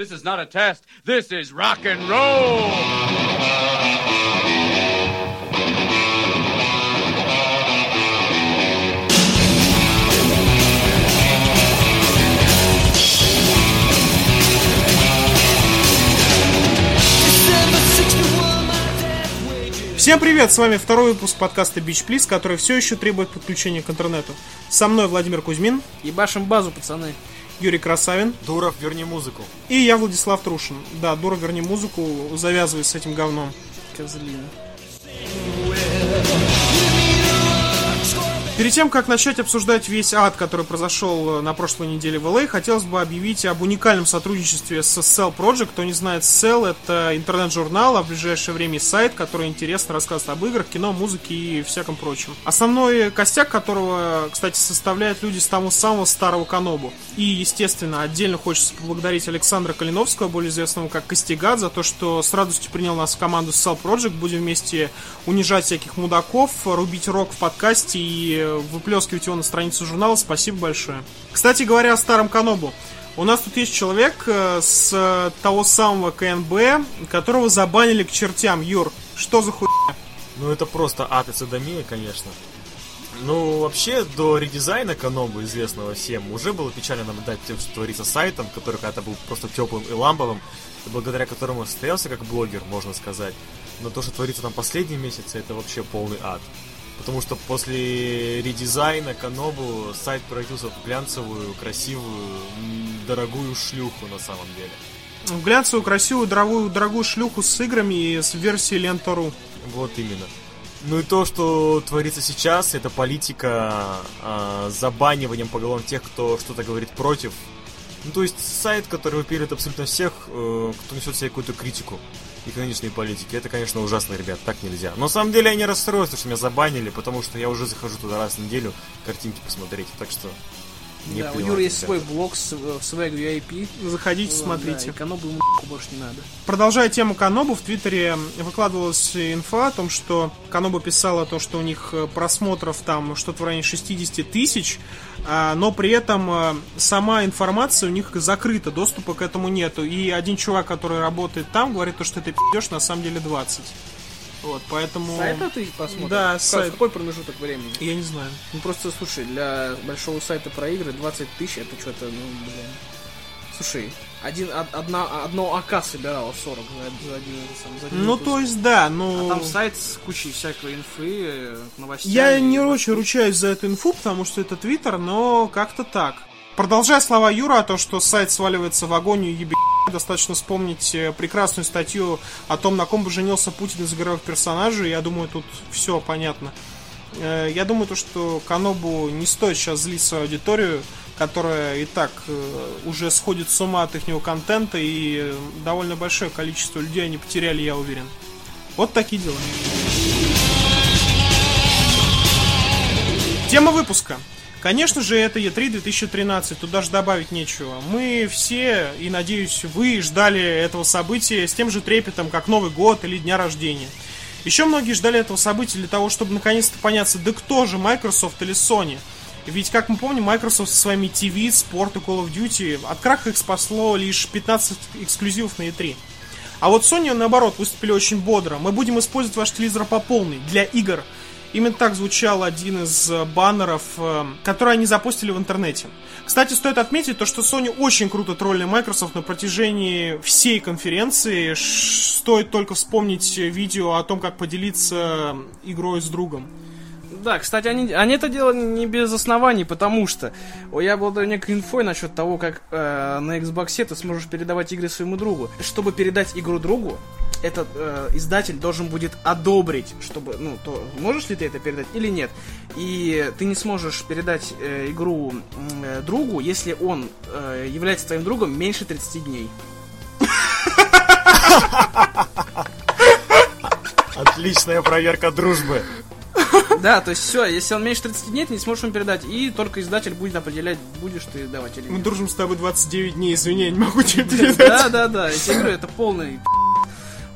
this is not a test. This is rock and roll. Всем привет, с вами второй выпуск подкаста Beach Please, который все еще требует подключения к интернету. Со мной Владимир Кузьмин, Ебашим базу, пацаны. Юрий Красавин Дуров, верни музыку. и я, Владислав Трушин. Да, дура, верни музыку, завязывай с этим говном. Козлина. Перед тем, как начать обсуждать весь ад, который произошел э, на прошлой неделе в LA, хотелось бы объявить об уникальном сотрудничестве с Cell Project. Кто не знает, Cell это интернет-журнал, а в ближайшее время сайт, который интересно рассказывает об играх, кино, музыке и всяком прочем. Основной костяк которого, кстати, составляют люди с того самого старого Канобу. И, естественно, отдельно хочется поблагодарить Александра Калиновского, более известного как Костигат, за то, что с радостью принял нас в команду Cell Project. Будем вместе унижать всяких мудаков, рубить рок в подкасте и выплескивать его на страницу журнала. Спасибо большое. Кстати говоря о старом Канобу. У нас тут есть человек э, с того самого КНБ, которого забанили к чертям. Юр, что за хуйня? Ну это просто ад и садомия, конечно. Ну, вообще, до редизайна Канобу, известного всем, уже было печально наблюдать тем, что творится с сайтом, который когда-то был просто теплым и ламповым, благодаря которому состоялся как блогер, можно сказать. Но то, что творится там последние месяцы, это вообще полный ад. Потому что после редизайна Канобу сайт превратился в глянцевую, красивую, дорогую шлюху на самом деле. В глянцевую, красивую, дорогую, дорогую шлюху с играми и с версией Лента.ру. Вот именно. Ну и то, что творится сейчас, это политика а, забаниванием по головам тех, кто что-то говорит против. Ну то есть сайт, который выпиливает абсолютно всех, э, кто несет себе какую-то критику экономичной политики. Это, конечно, ужасно, ребят, так нельзя. Но на самом деле я не расстроился, что меня забанили, потому что я уже захожу туда раз в неделю картинки посмотреть. Так что не да, у Юры есть свой блог с, в Swag VIP. Заходите, Вот, смотрите. Да, Канобу ему больше не надо. Продолжая тему Канобу, в Твиттере выкладывалась инфа о том, что Канобу писала то, что у них э, просмотров там что-то в районе 60 тысяч, а, но при этом э, сама информация у них закрыта, доступа к этому нету. И один чувак, который работает там, говорит, то, что ты пи***ешь, на самом деле 20. Вот, поэтому... Сайта ты посмотришь? Да, Как- сайт. Какой промежуток времени? Я не знаю. Ну просто, слушай, для большого сайта про игры 20 тысяч это что-то, ну, блин. Слушай, один, од- одна, одно АК собирало 40 за, за один, сам, за один Ну, выпуск. то есть, да, ну... А там сайт с кучей всякой инфы, э, новостей. Я не очень ручаюсь за эту инфу, потому что это Твиттер, но как-то так. Продолжая слова Юра о том, что сайт сваливается в агонию ебе достаточно вспомнить э, прекрасную статью о том, на ком бы женился Путин из игровых персонажей. Я думаю, тут все понятно. Э, Я думаю, то, что Канобу не стоит сейчас злить свою аудиторию, которая и так э, уже сходит с ума от их контента, и довольно большое количество людей они потеряли, я уверен. Вот такие дела. Тема выпуска. Конечно же, это E3 2013, тут даже добавить нечего. Мы все, и надеюсь, вы ждали этого события с тем же трепетом, как Новый год или Дня рождения. Еще многие ждали этого события для того, чтобы наконец-то поняться, да кто же, Microsoft или Sony? Ведь, как мы помним, Microsoft со своими TV, Sport и Call of Duty от краха их спасло лишь 15 эксклюзивов на E3. А вот Sony, наоборот, выступили очень бодро. Мы будем использовать ваш телевизор по полной для игр. Именно так звучал один из э, баннеров, э, который они запустили в интернете. Кстати, стоит отметить то, что Sony очень круто троллили Microsoft на протяжении всей конференции. Стоит только вспомнить видео о том, как поделиться игрой с другом. Да, кстати, они, они это делали не без оснований, потому что я обладаю некой инфой насчет того, как э, на Xbox ты сможешь передавать игры своему другу. Чтобы передать игру другу, этот э, издатель должен будет одобрить, чтобы, ну, то можешь ли ты это передать или нет. И ты не сможешь передать э, игру э, другу, если он э, является твоим другом меньше 30 дней. Отличная проверка дружбы. Да, то есть все, если он меньше 30 дней, ты не сможешь ему передать. И только издатель будет определять, будешь ты давать или Мы нет. дружим с тобой 29 дней, извини, я не могу тебе передать. Да, да, да, эти игры это полный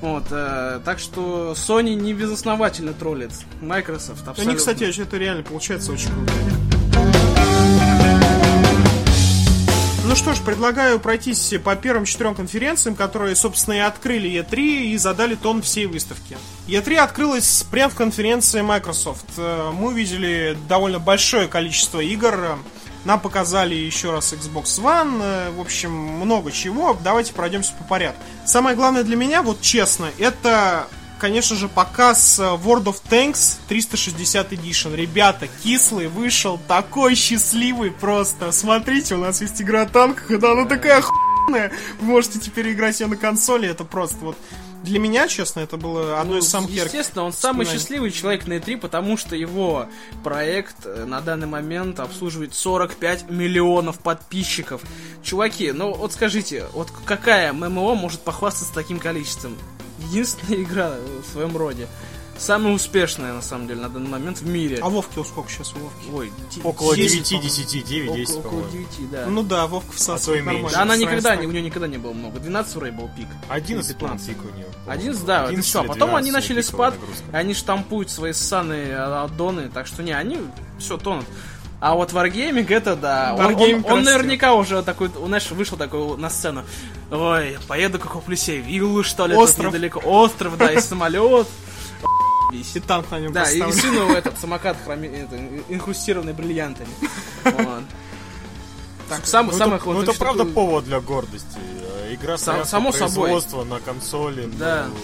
вот, э, так что Sony не безосновательно троллит Microsoft. Они, абсолютно. кстати, это реально получается очень круто. Ну что ж, предлагаю пройтись по первым четырем конференциям, которые, собственно, и открыли E3 и задали тон всей выставки. E3 открылась прямо в конференции Microsoft. Э, Мы увидели довольно большое количество игр. Нам показали еще раз Xbox One. э, В общем, много чего. Давайте пройдемся по порядку. Самое главное для меня, вот честно, это конечно же, показ э, World of Tanks 360 Edition. Ребята, кислый вышел, такой счастливый просто. Смотрите, у нас есть игра о танках, и она такая охуенная. Вы можете теперь играть ее на консоли, это просто вот... Для меня, честно, это было одно Ну, из самых ярких Естественно, он самый счастливый человек на E3, потому что его проект э, на данный момент обслуживает 45 миллионов подписчиков. Чуваки, ну вот скажите, вот какая ММО может похвастаться таким количеством? Единственная игра в своем роде. Самая успешная, на самом деле, на данный момент в мире. А Вовки вот сколько сейчас у Вовки? Ой, Около 10, 9, 10, 9, 10, около, около по-моему. 9, да. Ну да, Вовка А и всасывает меньше. нормально. да, она никогда, не, у нее никогда не было много. 12 вроде был пик. 11, по-моему, 15. пик у нее. 11, да, это 11 все. А потом 12 они начали спад, они штампуют свои ссаные аддоны, так что не, они все тонут. А вот Wargaming это да. Он, он- Wargaming он красив. наверняка уже такой, он, знаешь, вышел такой на сцену. Ой, поеду как куплю себе виллу, что ли, тут Остров. недалеко. Остров, да, и самолет. И танк на нем Да, и сыну этот самокат хроми- это, инкрустированный бриллиантами. Так, сам, Ну, самое это, ну, это очень правда повод для гордости. Игра Сам- само собой. производства на консоли. Да. ну,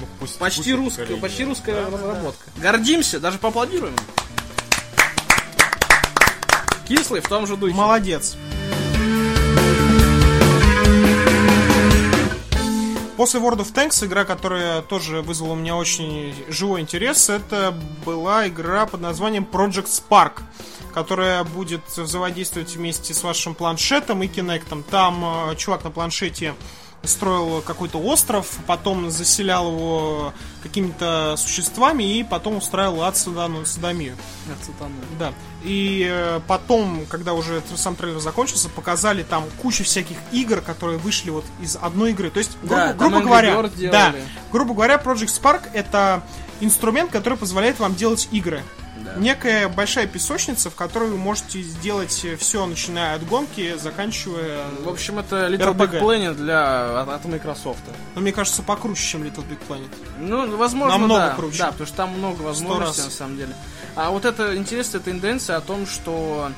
ну, пусть- Почти пусть русская, поколение. почти русская Да, да, да. разработка. Гордимся, даже поаплодируем. Кислый в том же духе. Молодец. После World of Tanks игра, которая тоже вызвала у меня очень живой интерес, это была игра под названием Project Spark, которая будет взаимодействовать вместе с вашим планшетом и кинектом. Там э, чувак на планшете строил какой-то остров, потом заселял его какими-то существами и потом устраивал ад садомию. Ацетоны. Да. И э, потом, когда уже сам трейлер закончился, показали там кучу всяких игр, которые вышли вот из одной игры. То есть, грубо, Да, грубо говоря, да, грубо говоря, Project Spark это инструмент, который позволяет вам делать игры. Да. Некая большая песочница, в которой вы можете сделать все, начиная от гонки, заканчивая... В общем, это Little Big RPG. Planet для от, от Microsoft. Ну, мне кажется, покруче, чем Little Big Planet. Ну, возможно, Намного да. круче. Да, потому что там много возможностей, на самом деле. А вот это интересная тенденция о том, что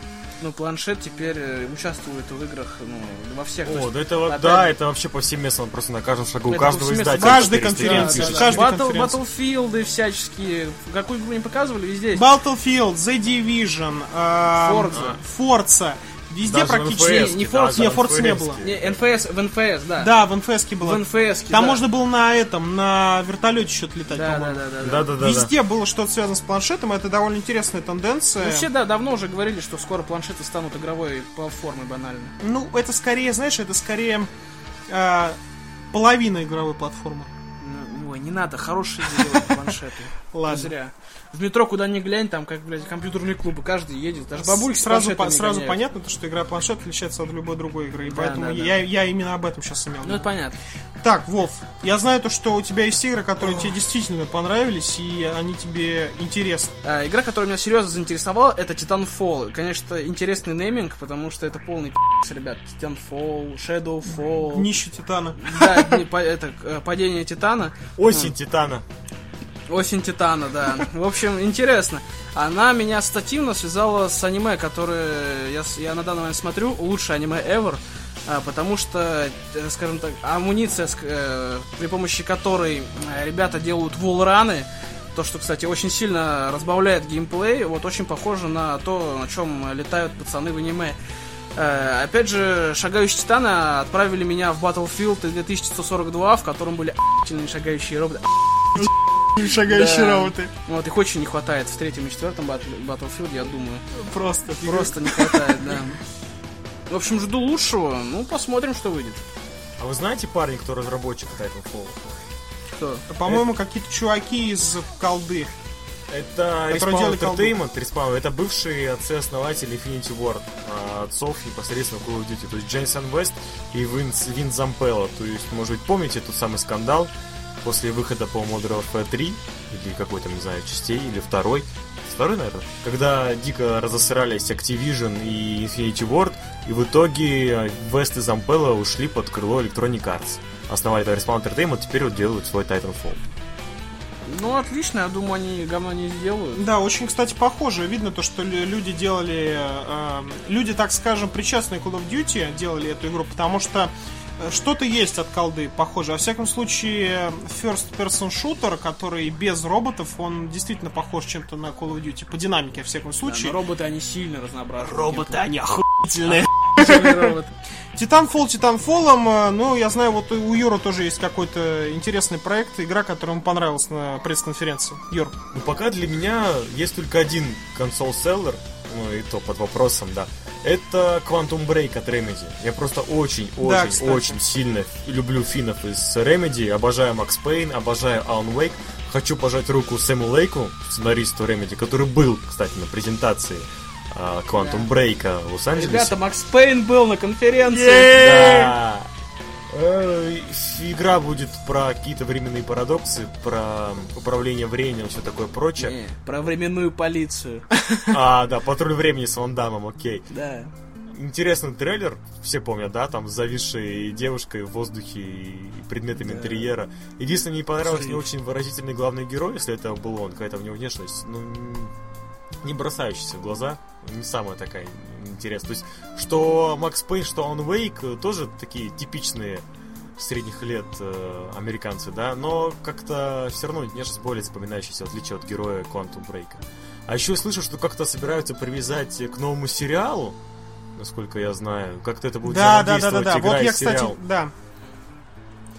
ну, планшет теперь э, участвует в играх ну, во всех. О, есть, да это, вот- опять- да, это вообще повсеместно, он просто на каждом шагу у Это каждого повсеместно. издателя. Каждой конференции, да, пишет. каждой Battle, конференции. Battlefield всяческие. Какую игру не показывали, везде есть. Battlefield, The Division, эм, Forza. Forza. Везде Даже практически... Не да, Forza, не, Forza не было. Не, НФС, в НФС, да. Да, в НФС было. В НФС. Там можно было на этом, на вертолете что-то летать, Да, да, по-моему. да, да, да. Да-да-да. Везде было что-то связано с планшетом, это довольно интересная тенденция. Ну, все, да, давно уже говорили, что скоро планшеты станут игровой платформой банально. Ну, это скорее, знаешь, это скорее э, половина игровой платформы. Ой, не надо, хорошие делают планшеты. Ладно. Зря. В метро куда ни глянь, там как, блядь, компьютерные клубы, каждый едет. Даже бабульки сразу, по- сразу гоняют. понятно, то, что игра планшет отличается от любой другой игры. И Да, поэтому да, да. я, я именно об этом сейчас имел. Ну, это понятно. Так, Вов, я знаю то, что у тебя есть игры, которые тебе действительно понравились, и они тебе интересны. А, игра, которая меня серьезно заинтересовала, это Titanfall. Конечно, интересный нейминг, потому что это полный пи***ц, ребят. Titanfall, Shadowfall. Днище Титана. Да, это э, падение Титана. Осень Титана. Осень Титана, да. В общем, интересно. Она меня стативно связала с аниме, которое я, я на данный момент смотрю, лучшее аниме ever. а, Потому что, э, скажем так, амуниция, э, при помощи которой ребята делают вулраны, то, что, кстати, очень сильно разбавляет геймплей, вот очень похоже на то, на чем летают пацаны в аниме. Э, Опять же, шагающие титаны отправили меня в Battlefield 2142, в котором были охуительные шагающие роботы. Шагающие Да. роботы. Вот, их очень не хватает в третьем и четвертом Battle- Battlefield, я думаю. Просто. Просто не хватает, да. В общем, жду лучшего. Ну, посмотрим, что выйдет. А вы знаете парень, кто разработчик Titanfall? Кто? По-моему, какие-то чуваки из колды. Это Respawn. Entertainment, Respawn, это бывшие отцы-основатели Infinity Ward, а, отцов непосредственно Call of Duty, то есть Джейсон Вест и Винс, Вин Зампелло, то есть, может быть, помните тот самый скандал, после выхода, по Modern Warfare 3, или какой-то, не знаю, частей, или второй, второй, наверное, когда дико разосрались Activision и Infinity Ward, и в итоге West и Zampella ушли под крыло Electronic Arts. Основали это Respawn Entertainment, теперь вот делают свой Titanfall. Ну, отлично, я думаю, они говно не сделают. Да, очень, кстати, похоже. Видно то, что люди делали... Э, люди, так скажем, причастные Call of Duty делали эту игру, потому что э, что-то есть от колды, похоже. Во всяком случае, first person shooter, который без роботов, он действительно похож чем-то на Call of Duty. По динамике, во всяком случае. Да, роботы, они сильно разнообразны. Роботы, они охуительные. Титанфолом, э, ну, я знаю, вот у Юра тоже есть какой-то интересный проект, игра, которая ему понравилась на пресс-конференции. Юр. Ну, пока для меня есть только один консол-селлер, ну, и то под вопросом, да. Это Quantum Break от Remedy. Я просто очень-очень-очень Да, очень, очень сильно люблю финнов из Remedy, обожаю Макс Пейн, обожаю Alan Wake. Хочу пожать руку Сэму Лейку, сценаристу Remedy, который был, кстати, на презентации Quantum Break в Лос-Анджелесе. Ребята, Макс Пейн был на конференции. Да. Э, Игра будет про какие-то временные парадоксы, про управление временем, все такое прочее. Не, про временную полицию. А, да, патруль времени с Ван Дамом, окей. Да. Интересный трейлер, все помнят, да, там с зависшей девушкой в воздухе и предметами Да. интерьера. Единственное, мне не понравился не очень выразительный главный герой, если это был он, какая-то у него внешность, ну, не бросающаяся в глаза, не самая такая интересная. То есть, что Макс Пейн, что он Вейк, тоже такие типичные средних лет э, американцы, да, но как-то все равно внешность более запоминающаяся, в отличие от героя Quantum Break. А еще я слышу, что как-то собираются привязать к новому сериалу, насколько я знаю. Как-то это будет Да, да, да, да, да. Вот я, кстати, да.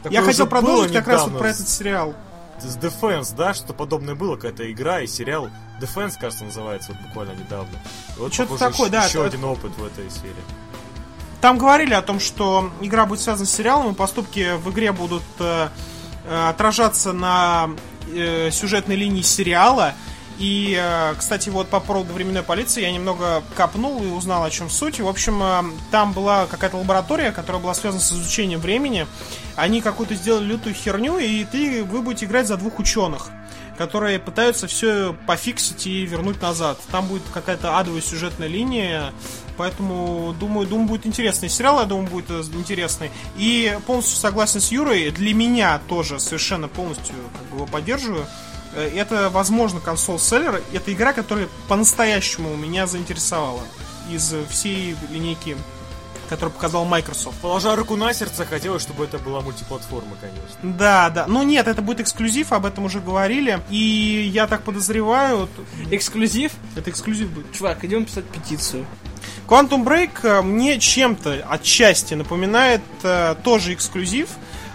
Такое Я хотел продолжить как раз вот про этот сериал. С Defense, да, что подобное было, какая-то игра и сериал Defense, кажется, называется, вот буквально недавно. И Вот, Что-то такое, ещё- да, Еще это- один опыт в этой сфере. Там говорили о том, что игра будет связана с сериалом, и поступки в игре будут э, э, отражаться на э, сюжетной линии сериала. И, э, кстати, вот по поводу временной полиции я немного копнул и узнал, о чем суть. В общем, э, там была какая-то лаборатория, которая была связана с изучением времени. Они какую-то сделали лютую херню, и ты, вы будете играть за двух ученых которые пытаются все пофиксить и вернуть назад. Там будет какая-то адовая сюжетная линия, поэтому думаю, думаю, будет интересный сериал, я думаю, будет э, интересный. И полностью согласен с Юрой, для меня тоже совершенно полностью как бы, его поддерживаю. Э, Это, возможно, консоль-селлер. Это игра, которая по-настоящему меня заинтересовала из всей линейки, которую показал Microsoft. Положа руку на сердце, хотелось, чтобы это была мультиплатформа, конечно. Да, да. Ну нет, это будет эксклюзив, об этом уже говорили. И я так подозреваю, Эксклюзив? это эксклюзив будет. Чувак, идем писать петицию. Quantum Break э, мне чем-то отчасти напоминает э, тоже эксклюзив,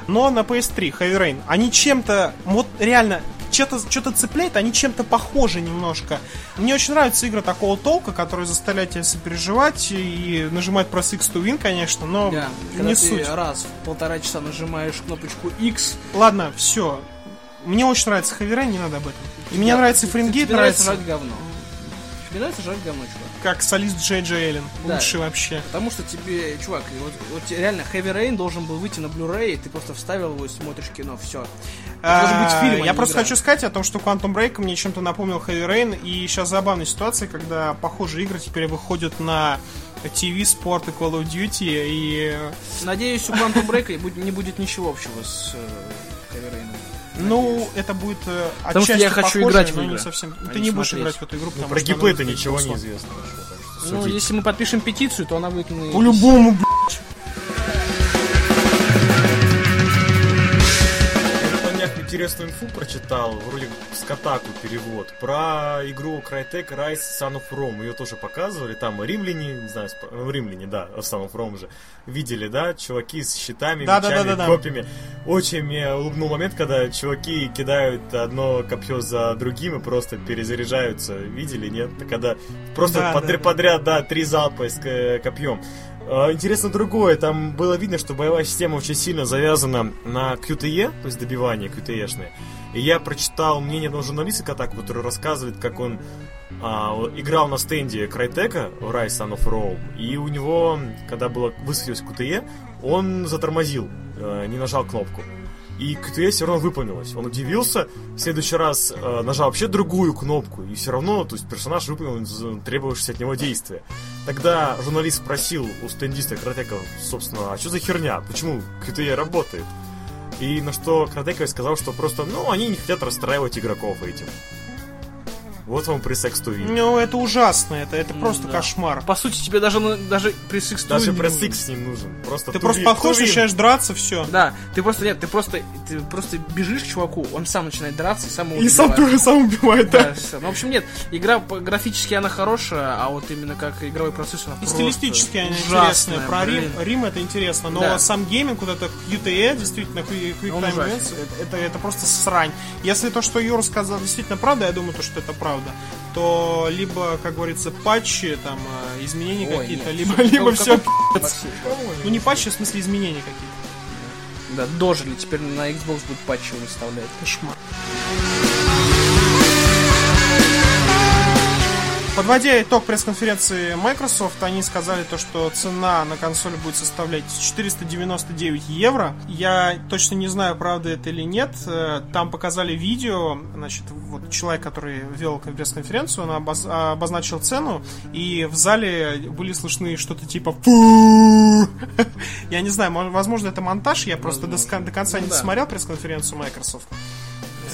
но на PS3, Heavy Rain. Они чем-то, вот реально, что-то что цепляет, они чем-то похожи немножко. Мне очень нравятся игры такого толка, которые заставляют тебя сопереживать и нажимать пресс X to win, конечно, но Да, когда не ты суть. раз в полтора часа нажимаешь кнопочку X, Ладно, все. Мне очень нравится Rain, не надо об этом. И мне нравится Фаренгейт, тебе нравится нравится, жать говно. Тебе нравится жать говно, чувак. Как солист Джей Джей Эллен. Да. Лучший вообще. Потому что тебе, чувак, вот, вот реально Heavy Rain должен был выйти на Blu-ray, ты просто вставил его и смотришь кино, все. должен быть А, фильм, а Я просто игра. хочу сказать о том, что Quantum Break мне чем-то напомнил Heavy Rain, и сейчас забавная ситуация, когда похожие игры теперь выходят на TV, Sport и Call of Duty, и... Надеюсь, у Quantum Break не будет ничего общего с э, Heavy Rain. Ну, это будет э, Потому что отчасти я хочу похоже, играть в но игры, не совсем. а Ты не не будешь играть в эту игру, потому Про что гипы-то выглядит ничего не известно. Что Ну, если мы подпишем петицию, то она выйдет. По-любому, блядь. Интересную инфу прочитал, вроде с Катаку перевод, про игру Crytek Rise Son of Rome. Ее тоже показывали, там римляне, не знаю, э, римляне, да, Son of Rome же, видели, да, чуваки с щитами, Да, да, мечами, да, да, да. копьями. Очень мне улыбнул момент, когда чуваки кидают одно копье за другим и просто перезаряжаются. Видели, нет? Когда просто Да, подряд, да, да. подряд, да, три залпа с э, копьем. А, Интересно другое, там было видно, что боевая система очень сильно завязана на QTE, то есть добивание QTE-шное. И я прочитал мнение одного журналиста Катаку, который рассказывает, как он а, играл на стенде Крайтека в Rise Son of Rome, и у него, когда было высветилось QTE, он затормозил, э, не нажал кнопку. И КТС все равно выполнилось. Он удивился, в следующий раз э, нажал вообще другую кнопку, и все равно, то есть персонаж выполнил требовавшееся от него действия. Тогда журналист спросил у стендиста Каратека, собственно, а что за херня? Почему КТЕ работает? И на что Каратека сказал, что просто, ну, они не хотят расстраивать игроков этим. Вот вам при секс Ну, это ужасно, это, это просто да. кошмар. По сути, тебе даже, даже при секс Даже при секс не нужен. Просто Ты туви- просто подходишь, начинаешь драться, все. Да, ты просто, нет, ты просто, ты просто бежишь к чуваку, он сам начинает драться и сам его И сам, убивает. сам убивает, да. Да. Ну, в общем, нет, игра по- графически она хорошая, а вот именно как игровой процесс она И просто стилистически они ужасная, интересные. Про Рим. Рим это интересно, но Да. сам гейминг, вот это QTE, действительно, Quick Quick Time. Events, это, это, это просто срань. Если то, что Юра сказал, действительно правда, я думаю, то, что это правда, то либо, как говорится, патчи, там, э, изменения какие-то, либо, либо все... Ну не патчи, в смысле изменения какие-то. Да, дожили, теперь на Xbox будут патчи выставлять. Кошмар. Подводя итог пресс-конференции Microsoft, они сказали то, что цена на консоль будет составлять 499 евро. Я точно не знаю, правда это или нет. Э, Там показали видео, значит, вот человек, который вел пресс-конференцию, он обоз- обозначил цену, и в зале были слышны что-то типа «Фу!». Я не знаю, мо- возможно, это монтаж, я просто до, до конца Ну не смотрел пресс-конференцию Microsoft.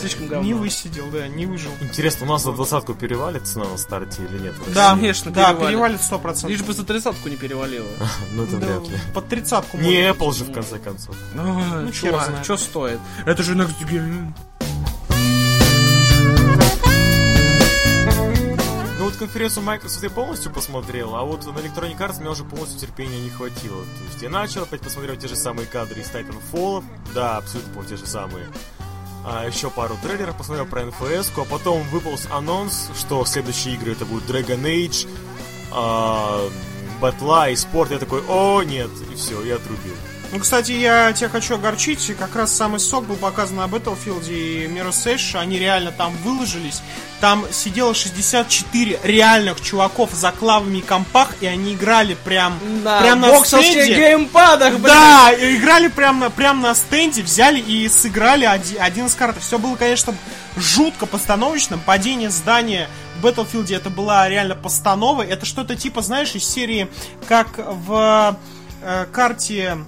Слишком говно. Не высидел, да, не выжил. Интересно, у нас за двадцатку перевалит цена на старте или нет? Да, Конечно, да, перевалит. перевалит 100%. Лишь бы за тридцатку не перевалило. Ну это вряд ли. под тридцатку Не. Apple же в конце концов. Ну, знает. что стоит? Это же Next Gen. Ну вот конференцию Microsoft я полностью посмотрел, а вот на Electronic Arts мне уже полностью терпения не хватило. То есть я начал опять посмотрел те же самые кадры из Titanfall, да, абсолютно по те же самые. А, еще пару трейлеров посмотрел про NFS, а потом выполз анонс, что следующие игры это будут Dragon Age, а, Батла и спорт. Я такой, о, нет, и все, я отрубил. Ну, кстати, я тебя хочу огорчить. Как раз самый сок был показан на Battlefield и Mirror's Edge. Они реально там выложились. Там сидело 64 реальных чуваков за клавами и компах, и они играли прям, На прям на стенде. геймпадах, блин. Да, играли прям на, прям на стенде, взяли и сыграли оди- один из карт. Все было, конечно, жутко постановочным. Падение здания в Battlefield это была реально постанова. Это что-то типа, знаешь, из серии, как в э, карте...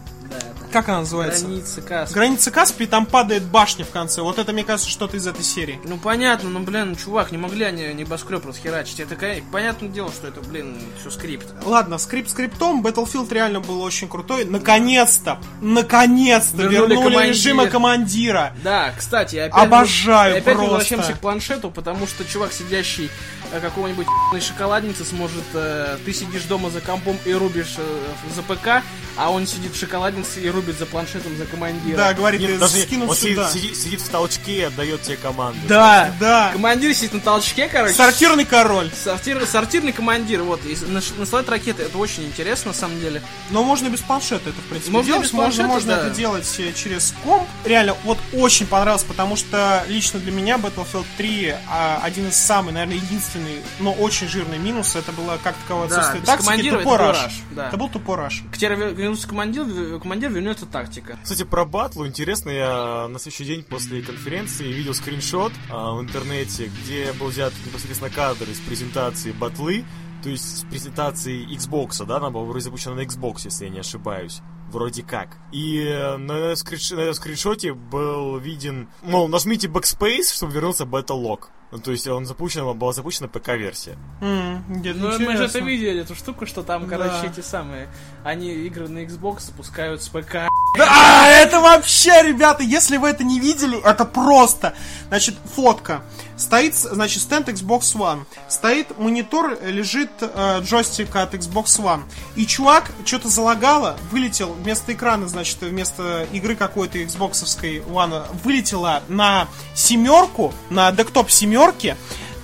Как она называется? Границы Каспа. Граница Каспии, там падает башня в конце. Вот это, мне кажется, что-то из этой серии. Ну понятно, ну блин, чувак, не могли они небоскреб расхерачить. Это понятное дело, что это, блин, все скрипт. Ладно, скрипт скриптом, Battlefield реально был очень крутой. Наконец-то, наконец-то Вернули вернули, командира. режима командира. Да, кстати, опять Обожаю и опять просто. возвращаемся к планшету, потому что чувак, сидящий э, какого-нибудь шоколадницы, сможет, э, ты сидишь дома за компом и рубишь э, за ПК, а он сидит в шоколаднице и рубит за планшетом за командира. Да, говорит, Нет, ты даже скинул он сидит, сюда. сидит- сидит в толчке и отдает тебе команды. да, Да. Командир сидит на толчке, короче. Сортирный король. Сортир- сортирный командир, вот, и на- насылать ракеты, это очень интересно, на самом деле. Но можно без планшета это, в принципе, Можно делать. без можно, планшета, можно да. это делать э, через комп. Реально, вот очень понравилось, потому что лично для меня Battlefield 3 а, один из самых, наверное, единственный, но очень жирный минус. Это было как таковое Да, отсутствие без тактики, тупой это раш. раш, да. Это был тупой раш. К тебе вернулся командир, командир вернется тактика. Кстати, про батлу интересно, я на следующий день после конференции видел скриншот а, в интернете, где был взят непосредственно кадр из презентации батлы, то есть с презентации Xbox, да, она была вроде запущена на Xbox, если я не ошибаюсь. Вроде как. И э, на, скринш- на скриншоте был виден, мол, нажмите Backspace, чтобы вернулся бета-лог. Ну, то есть он запущен, была запущена ПК-версия. Где-то Ну, мы же это видели, эту штуку, что там, Да. короче, эти самые, они игры на Xbox запускают с ПК. Да, это вообще, ребята, если вы это не видели, это просто. Значит, фотка. Стоит, значит, стенд Xbox One. Стоит монитор, лежит э, джойстик от Xbox One. И чувак что-то залагало, вылетел вместо экрана, значит, вместо игры какой-то Xbox One, вылетела на семерку, на дектоп семерки.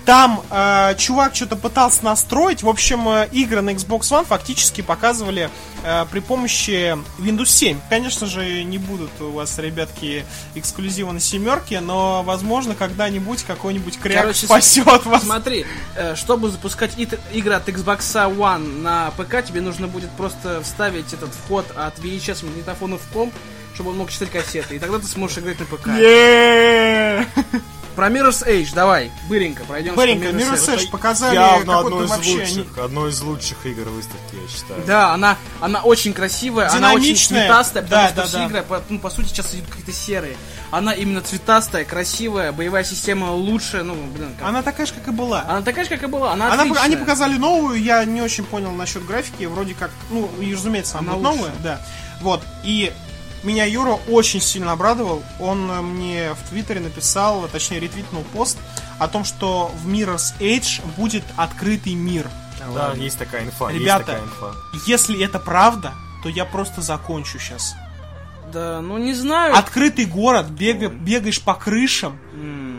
Там э, чувак что-то пытался настроить. В общем, э, игры на Xbox One фактически показывали э, при помощи Windows 7. Конечно же, не будут у вас, ребятки, эксклюзивы на семерке, но, возможно, когда-нибудь какой-нибудь кряк Короче, спасет вас. Смотри, э, чтобы запускать игры от Xbox One на ПК, тебе нужно будет просто вставить этот вход от VHS магнитофона в комп, чтобы он мог читать кассеты. И тогда ты сможешь играть на ПК. Е-е-е. Про Mirror's Edge давай, быренько, пройдем. Быренько, Mirror's Edge показали Явно одно из вообще... лучших, одно из лучших игр выставки, я считаю. Да, она, она очень красивая, она очень цветастая, потому Да, что да, все да. игры, по, ну, по сути, сейчас идут какие-то серые. Она именно цветастая, красивая, боевая система лучшая, ну, блин, как- Она такая же, как и была. Она такая же, как и была, она, Она, отличная. они показали новую, я не очень понял насчет графики, вроде как, ну, и, разумеется, она, Она будет лучше. новая, да. Вот, и меня Юра очень сильно обрадовал, он э, мне в Твиттере написал, точнее ретвитнул пост о том, что в Mirror's Edge будет открытый мир. Да, есть такая инфа, Ребята, есть такая инфа. Если это правда, то я просто закончу сейчас. Да, ну не знаю. Открытый город, бега- бегаешь по крышам, Ну,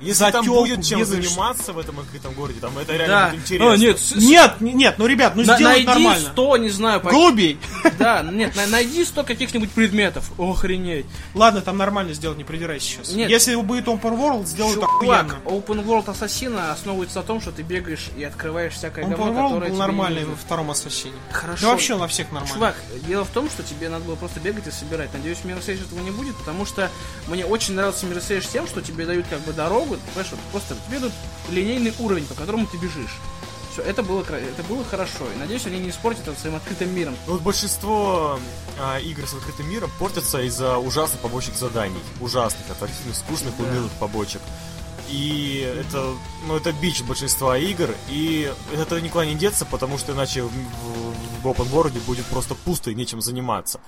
если За там будет чем заниматься в этом открытом городе, там это реально Да. будет интересно. А, нет, с- Нет, не- нет, ну ребят, ну на- сделать найди нормально. 100, не знаю, по- Голубей. Да, нет, на- найди 100 каких-нибудь предметов. Охренеть. Ладно, там нормально сделать, не придирайся сейчас. Нет. Если будет Open World, сделают Чувак, охуенно. Open World Ассасина основывается на том, что ты бегаешь и открываешь всякое Open говно, World которое был нормальный во втором Ассасине. Хорошо. Да вообще во всех нормальный. Чувак, дело в том, что тебе надо было просто бегать и собирать. Надеюсь, в Mirror's Edge этого не будет, потому что мне очень нравится Mirror's Edge тем, что тебе дают как бы дорогу, понимаешь, вот просто дают линейный уровень, по которому ты бежишь. Все, это было, это было хорошо. И надеюсь, они не испортят это своим открытым миром. Ну, вот большинство а, игр с открытым миром портятся из-за ужасных побочных заданий. Ужасных, отвратительных, скучных, Да. унылых побочек. И это, ну, это бич большинства игр, и этого никуда не деться, потому что иначе в, в, в open городе будет просто пусто и нечем заниматься.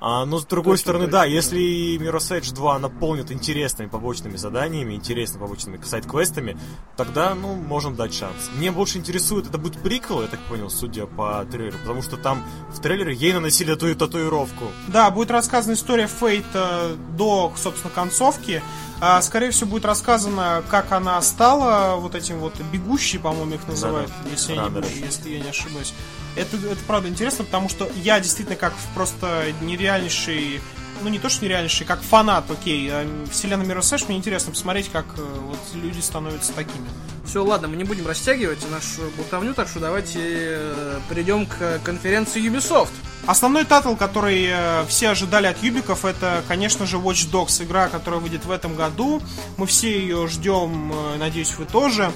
А, но с другой Точно, стороны, точно, да, да. если Mirror's Edge 2 наполнит интересными побочными заданиями, интересными побочными сайт-квестами, тогда, ну, можем дать шанс. Мне больше интересует, это будет приквел, я так понял, судя по трейлеру, потому что там в трейлере ей наносили эту татуировку. Да, будет рассказана история Фейта до, собственно, концовки. А, скорее всего, будет рассказано, как она стала вот этим вот бегущей, по-моему, их называют, Да-да. если, я не, если я не ошибаюсь. Это, это правда интересно, потому что я действительно как просто нереальнейший ну не то что нереальнейший, как фанат, окей, э, вселенной Mirror's Edge, мне интересно посмотреть, как э, вот люди становятся такими. Все, ладно, мы не будем растягивать нашу болтовню, так что давайте э, перейдем к конференции Ubisoft. Основной title, который все ожидали от Юбиков, это, конечно же, Watch Dogs, игра, которая выйдет в этом году. Мы все ее ждем, надеюсь, вы тоже.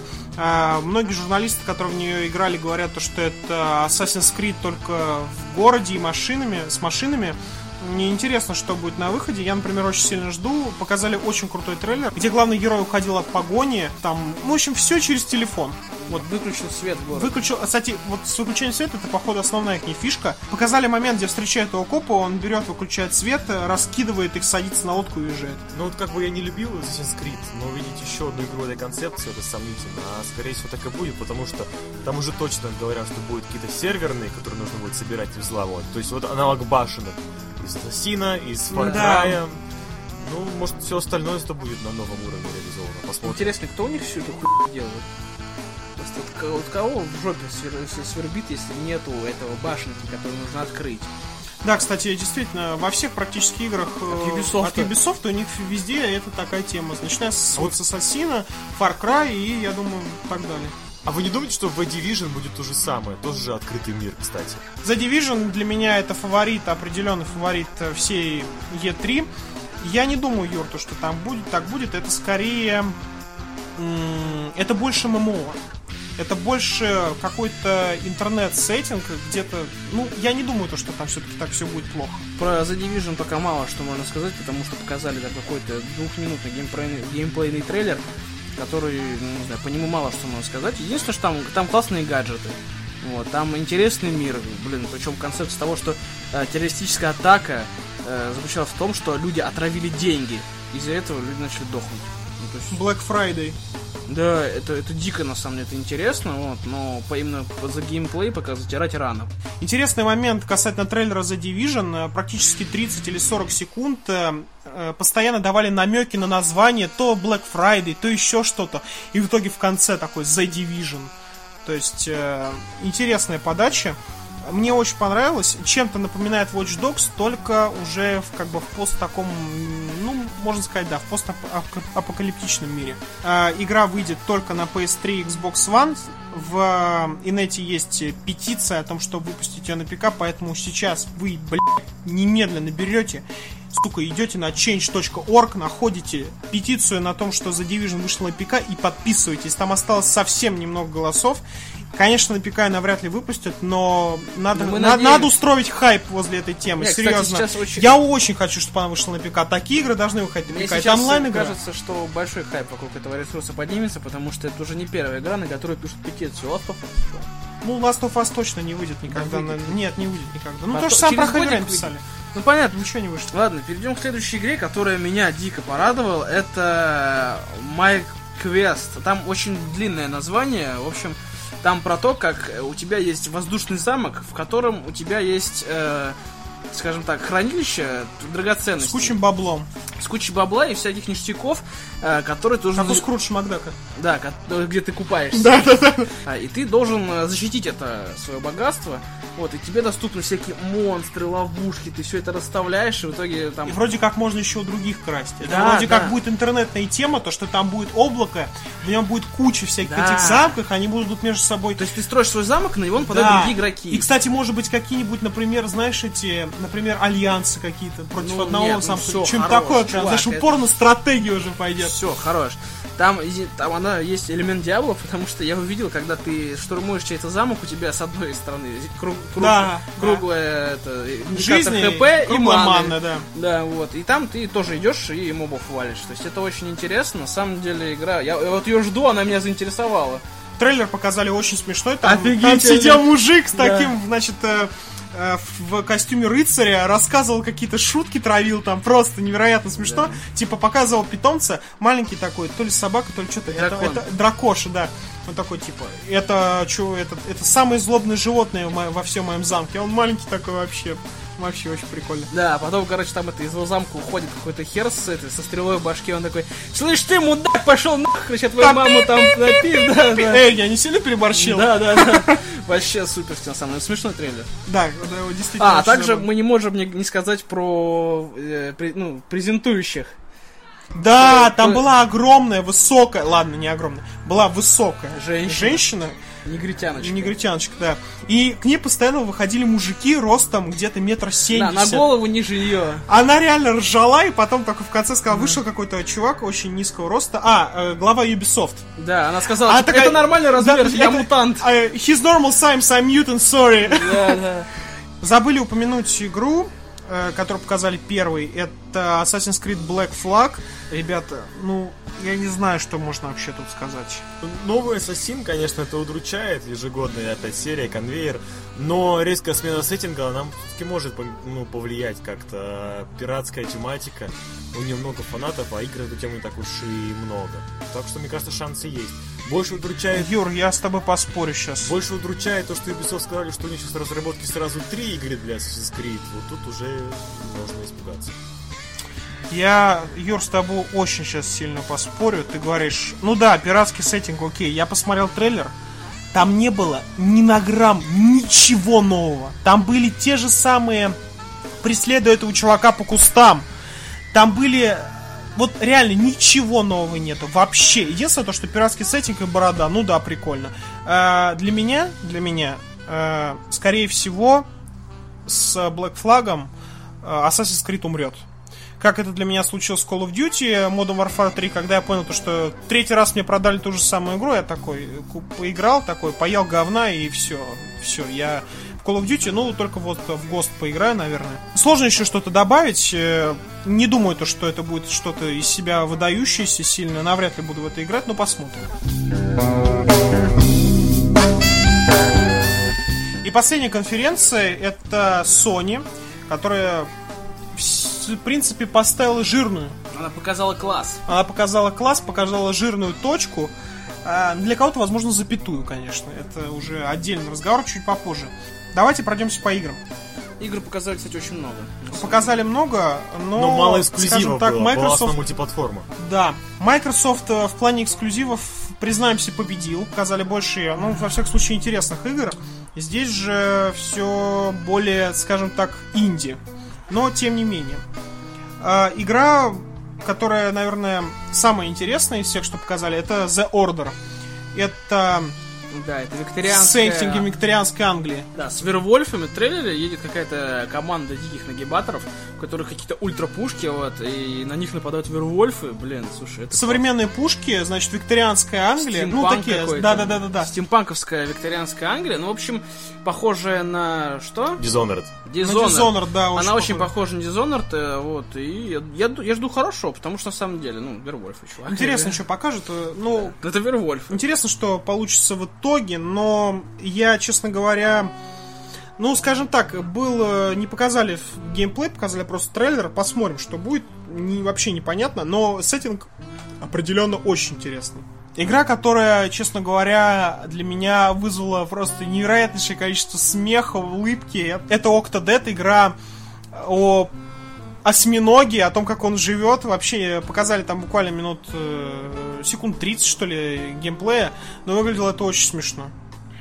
Многие журналисты, которые в нее играли, говорят, то, что это Assassin's Creed только в городе и машинами, с машинами. Мне интересно, что будет на выходе. Я, например, очень сильно жду. Показали очень крутой трейлер, где главный герой уходил от погони. Там, ну, в общем, все через телефон. Вот выключил свет в городе. Выключил, а, кстати, вот с выключением света это, походу, основная их не фишка. Показали момент, где встречает его копа, он берет, выключает свет, раскидывает их, садится на лодку и уезжает. Ну вот как бы я не любил Assassin's Creed, но увидеть еще одну игру этой концепции, это сомнительно. А скорее всего так и будет, потому что там уже точно говорят, что будут какие-то серверные, которые нужно будет собирать и взламывать. То есть вот аналог башенок из Ассасина, из Far Да. Cry. Ну, может, все остальное это будет на новом уровне реализовано. Посмотрим. Интересно, кто у них всю эту хуйню делает? Просто вот ко- вот кого в жопе свер- свербит, если нету этого башенки, которую нужно открыть? Да, кстати, действительно, во всех практически играх э, От Ubisoft. от Ubisoft у них везде это такая тема. Начиная с, А вот- вот с Ассасина, Far Cry и, я думаю, так далее. А вы не думаете, что в The Division будет то же самое? Тоже же открытый мир, кстати. The Division для меня это фаворит, определенный фаворит э, всей E3. Я не думаю, Юр, то, что там будет, так будет. Это скорее... м, Это больше ММО. Это больше какой-то интернет-сеттинг, где-то... Ну, я не думаю, то, что там все-таки так все будет плохо. Про The Division пока мало что можно сказать, потому что показали да, какой-то двухминутный геймплейный, геймплейный трейлер, который, ну, не знаю, по нему мало что можно сказать. Единственное, что там, там классные гаджеты. Вот, там интересный мир, блин, причем концепция того, что э, террористическая атака э, заключалась в том, что люди отравили деньги. Из-за этого люди начали дохнуть. Ну, есть, Black Friday. Да, это, это дико на самом деле, это интересно, вот, но по, именно за геймплей пока затирать рано. Интересный момент касательно трейлера The Division. Э, Практически 30 или 40 секунд э, э, постоянно давали намеки на название, то Black Friday, то еще что-то. И в итоге в конце такой The Division. То есть интересная подача. Мне очень понравилось. Чем-то напоминает Watch Dogs, только уже в, как бы в пост таком, ну, можно сказать, да, в постапокалиптичном мире. Э, игра выйдет только на PS3 и Xbox One. В э, инете есть петиция о том, чтобы выпустить ее на ПК, поэтому сейчас вы, блядь, немедленно берете сука, идете на change.org, находите петицию на том, что The Division вышла на ПК и подписывайтесь. Там осталось совсем немного голосов. Конечно, ПК навряд ли выпустят, но надо, мы на- надо устроить хайп возле этой темы. Не, кстати, Серьезно. сейчас очень- Я очень хочу, чтобы она вышла на ПК. Такие игры должны выходить на Мне ПК. Это онлайн игра. кажется, что большой хайп вокруг этого ресурса поднимется, потому что это уже не первая игра, на которую пишут петицию. Last of Us? Ну, Last of Us точно не выйдет никогда. выйдет. на- Нет, не выйдет никогда. Ну, А то же самое про выйдет. писали. Ну понятно. Ничего не вышло. Ладно, перейдем к следующей игре, которая меня дико порадовала. Это My Quest. Там очень длинное название. В общем, там про то, как у тебя есть воздушный замок, в котором у тебя есть, э, скажем так, хранилище драгоценностей. С кучей баблом. С кучей бабла и всяких ништяков, э, которые ты должен... Как у Скрудж Макдака. Да, ко- где ты купаешься. Да, да, да. И ты должен э, защитить это свое богатство. Вот, и тебе доступны всякие монстры, ловушки, ты все это расставляешь, и в итоге там. И вроде как можно еще у других красть. Это Да, вроде да. как будет интернетная тема, то что там будет облако, в нем будет куча всяких Да. этих замков, они будут между собой. То есть ты строишь свой замок, на него нападают Да. другие игроки. И, кстати, может быть, какие-нибудь, например, знаешь, эти, например, альянсы какие-то против Ну, одного нет, ну замка. всё, Чем такое, прям, знаешь, это- упор на стратегию уже пойдет. Все, хорош. Там, там она есть элемент Диабло, потому что я увидел, когда ты штурмуешь чей-то замок, у тебя с одной стороны круг, круг- Да, круглая это, индикатор Жизни, ХП и маны. манна, да. Да, вот. И там ты тоже идешь и мобов валишь. То есть это очень интересно. На самом деле игра. Я я вот ее жду, она меня заинтересовала. Трейлер показали очень смешной. Там, Офигительно. там сидел мужик с Да. таким, значит, э, э, в костюме рыцаря, рассказывал какие-то шутки, травил там, просто невероятно смешно. Типа показывал питомца, маленький такой, то ли собака, то ли что-то. Это, это дракоша, да. Он такой, типа, это что, это, это самое злобное животное во всем моем замке. Он маленький такой вообще. Вообще очень прикольно. Да, потом, короче, там это из его замка уходит какой-то хер с этой, со стрелой в башке. Он такой, слышь ты, мудак, пошел нахуй, сейчас твою маму там напив. Да, да. Эй, я не сильно переборщил? Да, да, да. Вообще суперский, на самом деле. Смешной трейлер. Да, да, его действительно. А, также мы не можем не, сказать про э, ну, презентующих. Да, там Про- была огромная, высокая, ладно, не огромная, была высокая Женщина. Негритяночка. негритяночка, да. И к ней постоянно выходили мужики ростом где-то метр Да, семьдесят. на голову ниже ее. Она реально ржала, и потом только в конце сказала, вышел какой-то чувак очень низкого роста. А, э, глава Ubisoft. Да, она сказала, Она типа, такая, это нормальный размер, Да, я это- мутант. э, His normal size, I'm mutant, sorry. Да, да. Забыли упомянуть игру, э, которую показали первый. Это Assassin's Creed Black Flag. Ребята, ну, я не знаю, что можно вообще тут сказать. Новый Ассасин, конечно, это удручает, ежегодная опять серия, конвейер, но резкая смена сеттинга нам все-таки может ну, повлиять как-то. Пиратская тематика, у нее много фанатов, а игр эту тему не так уж и много. Так что, мне кажется, шансы есть. Больше удручает Юр, я с тобой поспорю сейчас. больше удручает то, что Ubisoft сказали, что у них сейчас в разработке сразу три игры для Assassin's Creed. Вот тут уже можно испугаться. Я, Юр, с тобой очень сейчас сильно поспорю. Ты говоришь, ну да, пиратский сеттинг, окей. Я посмотрел трейлер, там не было ни на грамм ничего нового. Там были те же самые преследуя этого чувака по кустам. Там были... Вот реально ничего нового нету. Вообще. Единственное то, что пиратский сеттинг и борода. Ну да, прикольно. Э, для меня, для меня, э, скорее всего, с Black Flag э, Assassin's Creed умрет. Как это для меня случилось с Call of Duty Modern Warfare 3, когда я понял, то, что третий раз мне продали ту же самую игру, я такой поиграл, такой, поел говна и все. Все, я в Call of Duty, ну, только вот в Ghost поиграю, наверное. Сложно еще что-то добавить. э, Не думаю, то, что это будет что-то из себя выдающееся сильно. Навряд ли буду в это играть, но посмотрим. И последняя конференция это Sony, которая в принципе поставила жирную. Она показала класс. Она показала класс, показала жирную точку. А, Для кого-то, возможно, запятую, конечно. Это уже отдельный разговор, чуть попозже. Давайте пройдемся по играм. Игры показали, кстати, очень много. Показали много, но, Но мало скажем эксклюзивов так, было, была Microsoft основная мультиплатформа. Да, Microsoft э, в плане эксклюзивов, признаемся, победил. Показали больше, ну, во всяком случае, интересных игр. Здесь же все более, скажем так, инди. Но, тем не менее. А, игра, которая, наверное, самая интересная из всех, что показали, это The Order. Это Да, это викторианская... сеттинги викторианской Англии. Да, с Вервольфами трейлере едет какая-то команда диких нагибаторов, которых какие-то ультрапушки, вот, и на них нападают вервольфы, блин, слушай, это Современные пушки, значит, викторианская Англия, ну Стимпанк такие, какой-то. да-да-да-да. Стимпанковская викторианская Англия, ну, в общем, похожая на что? Dishonored. Dishonored. Dishonored, да, очень Она очень похожа. похожа на Dishonored, э, вот, и я, я, я жду хорошо, потому что на самом деле, ну, Вервольфы, чувак. Интересно, что покажет. э, Ну, Это Вервольф. Интересно, что получится в итоге, но я, честно говоря, ну, скажем так, был, э, не показали геймплей, показали просто трейлер, посмотрим, что будет, не, вообще непонятно, но сеттинг определенно очень интересный. Игра, которая, честно говоря, для меня вызвала просто невероятнейшее количество смеха, улыбки. Это Octodad, игра о осьминоге, о том, как он живет. Вообще показали там буквально минут э, секунд 30, что ли, геймплея, но выглядело это очень смешно.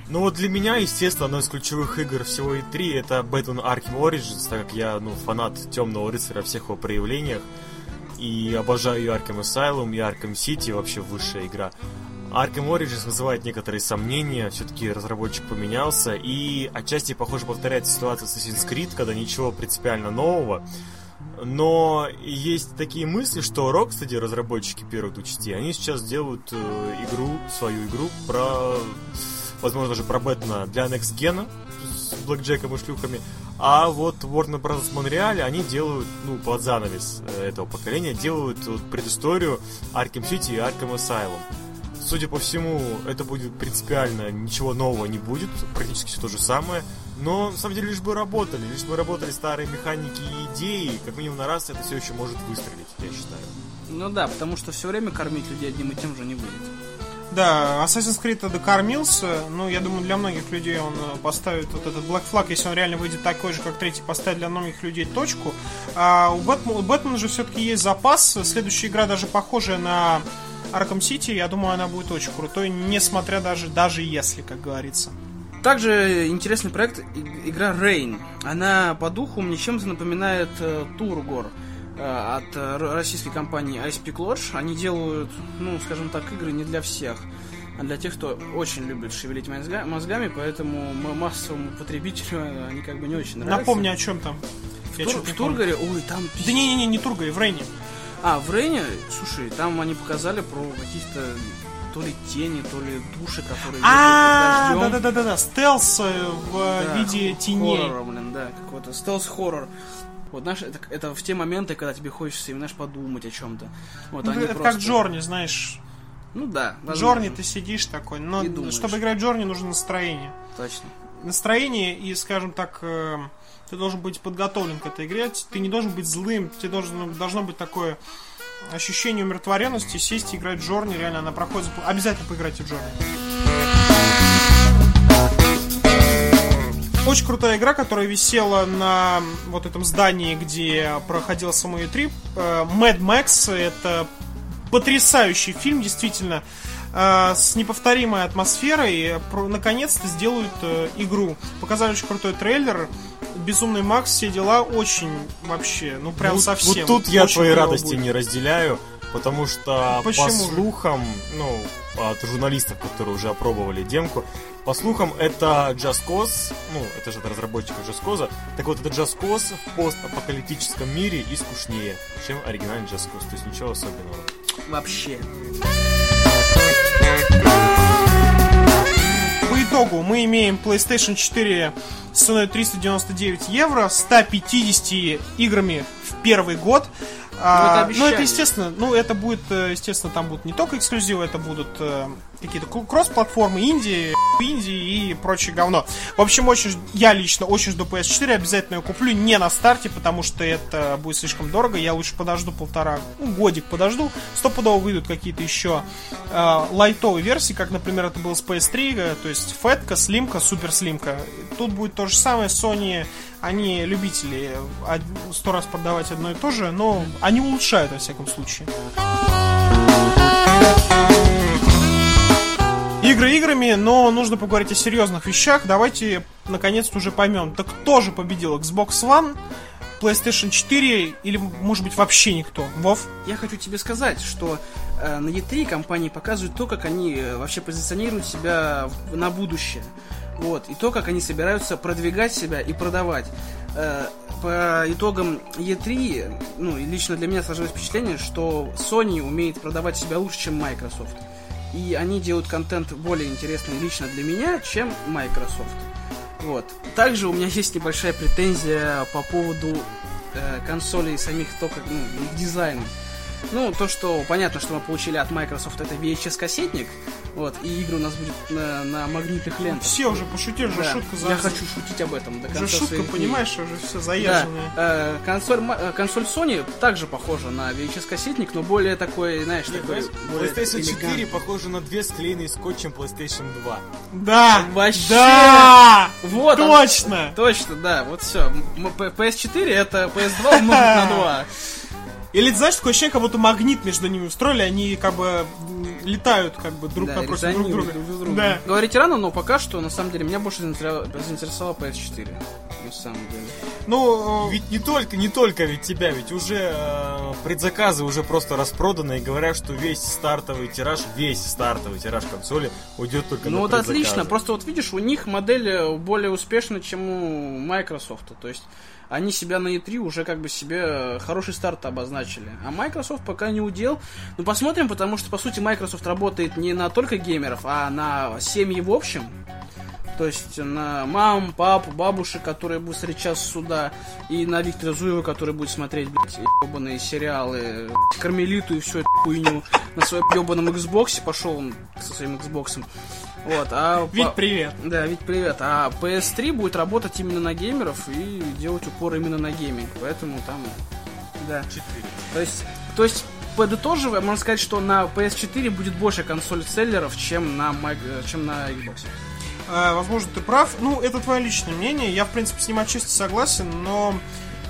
Ну вот для меня, естественно, одной из ключевых игр всего E3 это Batman Arkham Origins, так как я, ну, фанат Темного Рыцаря во всех его проявлениях. И обожаю и Arkham Asylum, и Arkham City, вообще высшая игра. Arkham Origins вызывает некоторые сомнения, все-таки разработчик поменялся, и отчасти, похоже, повторяет ситуацию с Assassin's Creed, когда ничего принципиально нового. Но есть такие мысли, что Rocksteady, разработчики первых частей, они сейчас делают э, игру, свою игру про, возможно, даже про Бэтмена для Next Gen с Блэкджеком и шлюхами. А вот Warner Bros. Montreal, они делают, ну, под занавес э, этого поколения, делают вот предысторию Arkham City и Arkham Asylum. Судя по всему, это будет принципиально ничего нового не будет, практически все то же самое. Но на самом деле лишь бы работали, лишь бы работали старые механики и идеи, как минимум на раз это все еще может выстрелить, я считаю. Ну да, потому что все время кормить людей одним и тем же не будет. Да, Assassin's Creed докормился. Ну, я думаю, для многих людей он э, поставит вот этот Black Flag, если он реально выйдет такой же, как третий, поставит для многих людей точку. А у Бэтмена, у Бэтмена же все-таки есть запас. Следующая игра даже похожая на Arkham City. Я думаю, она будет очень крутой, несмотря даже, даже если, как говорится. Также интересный проект игра Rain. Она по духу мне чем-то напоминает э, Тургор э, от э, российской компании Peak Lodge. Они делают, ну, скажем так, игры не для всех, а для тех, кто очень любит шевелить мозга- мозгами, поэтому массовому потребителю они как бы не очень нравятся. Напомни, о чем там. Я В, Тур- чё-то в. Тургоре, ой, там... Да не-не-не, не Тургай, в Рейне. А, в Рейне, слушай, там они показали про каких-то то ли тени, то ли души, которые А, ездят под дождем. да-да-да-да, стелс э, в Да, виде теней. Хоррор, блин, да, какой-то стелс-хоррор. Вот, знаешь, это, это в те моменты, когда тебе хочется, именно, знаешь, подумать о чем-то. Вот, Ну, они это просто- как Джорни, знаешь. Ну да. Возможно. Джорни ты сидишь такой, но чтобы играть в Джорни нужно настроение. Точно. Настроение и, скажем так, э, ты должен быть подготовлен к этой игре, ты не должен быть злым, тебе должно, должно быть такое ощущение умиротворенности, сесть и играть в Джорни, реально она проходит, за- обязательно поиграйте в Джорни. Очень крутая игра, которая висела на вот этом здании, где проходил само E3. Э, Mad Max это потрясающий фильм, действительно, э, с неповторимой атмосферой. Наконец-то сделают э, игру. Показали очень крутой трейлер. Безумный Макс, все дела очень вообще, ну прям Ну, совсем. Вот тут я клево радости будет. не разделяю, потому что Почему по слухам, ну, от журналистов, которые уже опробовали демку, по слухам, это Just Cause, ну, это же от разработчиков Just Cause, так вот, это Just Cause в постапокалиптическом мире и скучнее, чем оригинальный Just Cause, то есть ничего особенного. Вообще. По итогу мы имеем PlayStation 4 с ценой 399 евро, 150 играми в первый год. А, это ну, это естественно, ну, это будет, э, естественно, там будут не только эксклюзивы, это будут э, какие-то кросс-платформы, инди, инди и прочее говно. В общем, очень, я лично очень жду PS4, обязательно ее куплю не на старте, потому что это будет слишком дорого, я лучше подожду полтора, ну, годик подожду, стопудово выйдут какие-то еще э, лайтовые версии, как, например, это было с PS3, э, то есть фетка, слимка, супер слимка. Тут будет то же самое, Sony, они любители сто раз продавать одно и то же, но они улучшают, во всяком случае. Игры играми, но нужно поговорить о серьезных вещах. Давайте наконец-то уже поймем, так кто же победил? Xbox One, PlayStation 4 или, может быть, вообще никто? Вов? Я хочу тебе сказать, что э, на E3 компании показывают то, как они э, вообще позиционируют себя в- на будущее. Вот, и то, как они собираются продвигать себя и продавать. Э, по итогам E3, ну, лично для меня сложилось впечатление, что Sony умеет продавать себя лучше, чем Microsoft. И они делают контент более интересный лично для меня, чем Microsoft. Вот. Также у меня есть небольшая претензия по поводу э, консолей самих только, ну, их дизайна. Ну, то, что понятно, что мы получили от Microsoft, это VHS-кассетник, вот, и игры у нас будет на, на магнитных лентах. Все уже пошутили, уже Да, шутка за... Я хочу шутить об этом до Уже конца шутка, своих дней. понимаешь, уже все Да, заезженное. э, консоль, э, консоль Sony также похожа на VHS-кассетник, но более такой, знаешь, такой... более PlayStation 4 элегантный. похоже на две склеенные скотчем PlayStation 2. Да! Вообще! Да! Вот он. Точно! Точно, да, вот все. PS4 это PS2 умножить на 2. Или, знаешь, такое ощущение, как будто магнит между ними устроили, они как бы летают как бы друг Да, напротив друг друга. друг с другом. Да. Говорить рано, но пока что, на самом деле, меня больше заинтересовала, заинтересовала PS4. На самом деле. Ну, э, Ведь не только, не только ведь тебя, ведь уже э, предзаказы уже просто распроданы и говорят, что весь стартовый тираж, весь стартовый тираж консоли уйдет только Ну на вот предзаказы. отлично, просто вот видишь, у них модель э, более успешна, чем у Microsoft. То есть они себя на E3 уже как бы себе э, хороший старт обозначили. А Microsoft пока не удел. Ну посмотрим, потому что по сути Microsoft работает не на только геймеров, а на семьи в общем. То есть на мам, пап, бабушек, которые будут встречаться сюда, и на Виктора Зуева, который будет смотреть, блядь, ебаные сериалы, блядь, Кармелиту и всю эту хуйню на своем ебаном Xbox, пошел он со своим Xbox. Вот, а Вить, по- привет. да, ведь привет. А PS3 будет работать именно на геймеров и делать упор именно на гейминг. Поэтому там, да. 4. То есть, то есть подытоживая, можно сказать, что на PS4 будет больше консоль селлеров, чем на, э, чем на Xbox. Э, возможно, ты прав. Ну, это твое личное мнение. Я, в принципе, с ним отчасти согласен, но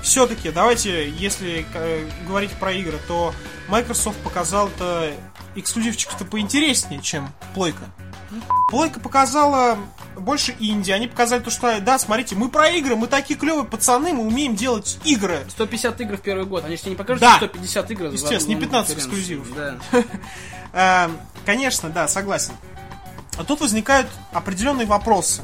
все-таки, давайте, если э, говорить про игры, то Microsoft показал-то эксклюзивчиков-то поинтереснее, чем Плойка. Плойка показала больше инди. Они показали то, что, да, смотрите, мы про игры, мы такие клевые пацаны, мы умеем делать игры. 150 игр в первый год. Они же тебе не покажут Да. 150 игр. Естественно, не одну 15 конференцию. эксклюзивов. Да. Э, Конечно, да, согласен. А тут возникают определенные вопросы.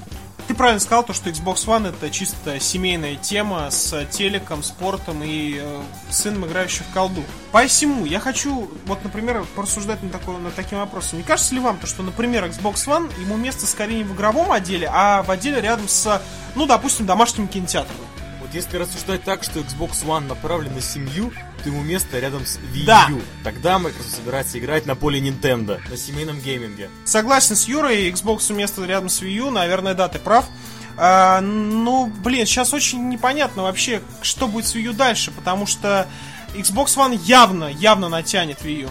Ты правильно сказал, то, что Xbox One это чисто семейная тема с телеком, спортом и э, сыном, играющим в колду. Посему я хочу, вот, например, порассуждать на такой, над таким вопросом. Не кажется ли вам, то, что, например, Xbox One, ему место скорее не в игровом отделе, а в отделе рядом с, ну, допустим, домашним кинотеатром? Вот если рассуждать так, что Xbox One направлен на семью, ему место рядом с Wii Да. U. Тогда Microsoft собирается играть на поле Nintendo, на семейном гейминге. Согласен с Юрой, Xbox место рядом с Wii U, наверное, да, ты прав. А, ну, блин, сейчас очень непонятно вообще, что будет с Wii U дальше, потому что Xbox One явно, явно натянет Wii U.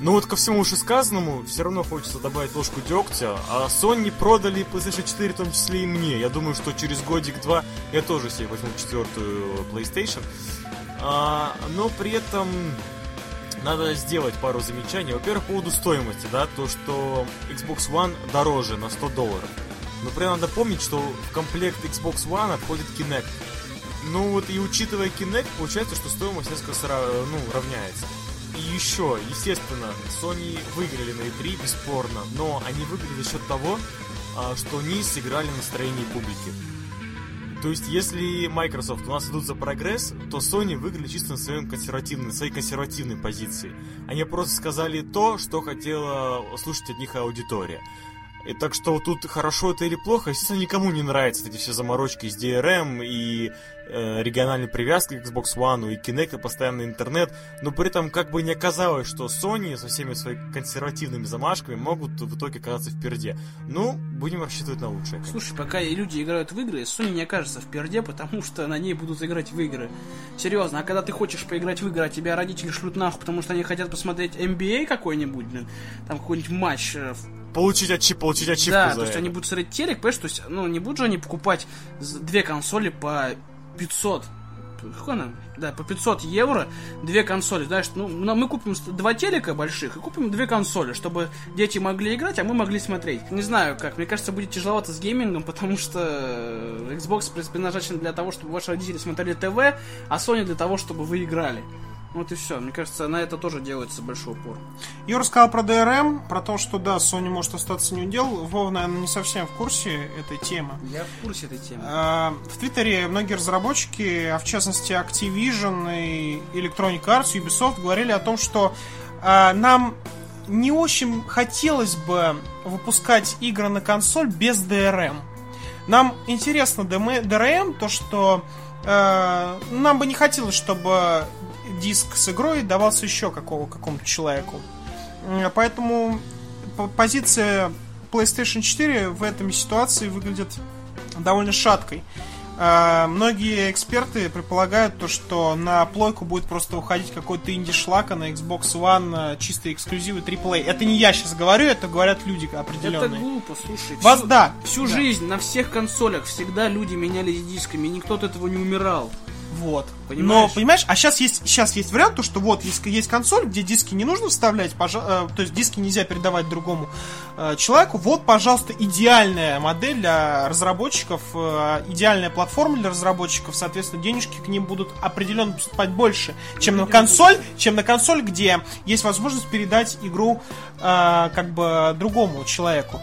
Ну вот ко всему вышесказанному, все равно хочется добавить ложку дегтя, а Sony продали PlayStation 4 в том числе и мне. Я думаю, что через годик-два я тоже себе возьму четвертую PlayStation. А, но при этом надо сделать пару замечаний. Во-первых, по поводу стоимости, да, то, что Xbox One дороже на 100 долларов. Но при этом надо помнить, что в комплект Xbox One входит Kinect. Ну вот и учитывая Kinect, получается, что стоимость несколько сра- ну, равняется. И еще, естественно, Sony выиграли на E3, бесспорно, но они выиграли за счет того, а, что они сыграли на настроении публики. То есть, если Microsoft у нас идут за прогресс, то Sony выиграли чисто на своем консервативной, своей консервативной позиции. Они просто сказали то, что хотела услышать от них аудитория. И так что тут хорошо это или плохо, естественно, никому не нравятся эти все заморочки с DRM и э, региональной привязкой к Xbox One, и Kinect, и постоянный интернет, но при этом как бы не оказалось, что Sony со всеми своими консервативными замашками могут в итоге оказаться впереди. Ну, будем рассчитывать на лучшее. конечно. Слушай, пока люди играют в игры, Sony не окажется впереди, потому что на ней будут играть в игры. Серьезно, а когда ты хочешь поиграть в игры, а тебя родители шлют нахуй, потому что они хотят посмотреть NBA какой-нибудь, блин, там какой-нибудь матч э, в Получить, ачив, получить ачивку Да, то есть это. они будут смотреть телек, понимаешь, то есть, ну, не будут же они покупать две консоли по 500. Какой она? Да, по 500 евро две консоли. Знаешь, ну, на- мы купим два телека больших и купим две консоли, чтобы дети могли играть, а мы могли смотреть. Не знаю как, мне кажется, будет тяжеловато с геймингом, потому что э, Xbox предназначен для того, чтобы ваши родители смотрели ТВ, а Sony для того, чтобы вы играли. Вот и все. Мне кажется, на это тоже делается большой упор. Юра сказал про DRM, про то, что да, Sony может остаться не удел. Вова, наверное, не совсем в курсе этой темы. Я в курсе этой темы. А, В Твиттере многие разработчики, а в частности Activision и Electronic Arts, Ubisoft, говорили о том, что а, нам не очень хотелось бы выпускать игры на консоль без DRM. Нам интересно DRM, то что э, нам бы не хотелось, чтобы диск с игрой давался еще какого, какому-то человеку. Поэтому по- позиция PlayStation 4 в этом ситуации выглядит довольно шаткой. Э, Многие эксперты предполагают то, что на плойку будет просто уходить какой-то инди-шлак, а на Xbox One э, чистые эксклюзивы AAA. Это не я сейчас говорю, это говорят люди Это определенные. глупо, слушай. Вас всю- да. Всю Да. жизнь на всех консолях всегда люди менялись дисками, никто от этого не умирал. Вот. Понимаешь? Но, понимаешь, а сейчас есть, сейчас есть вариант, то, что вот есть, есть консоль, где диски не нужно вставлять, пожа- э, то есть диски нельзя передавать другому э, человеку. Вот, пожалуйста, идеальная модель для разработчиков, э, идеальная платформа для разработчиков, соответственно, денежки к ним будут определенно поступать больше, чем на консоль, чем на консоль, где есть возможность передать игру э, как бы другому человеку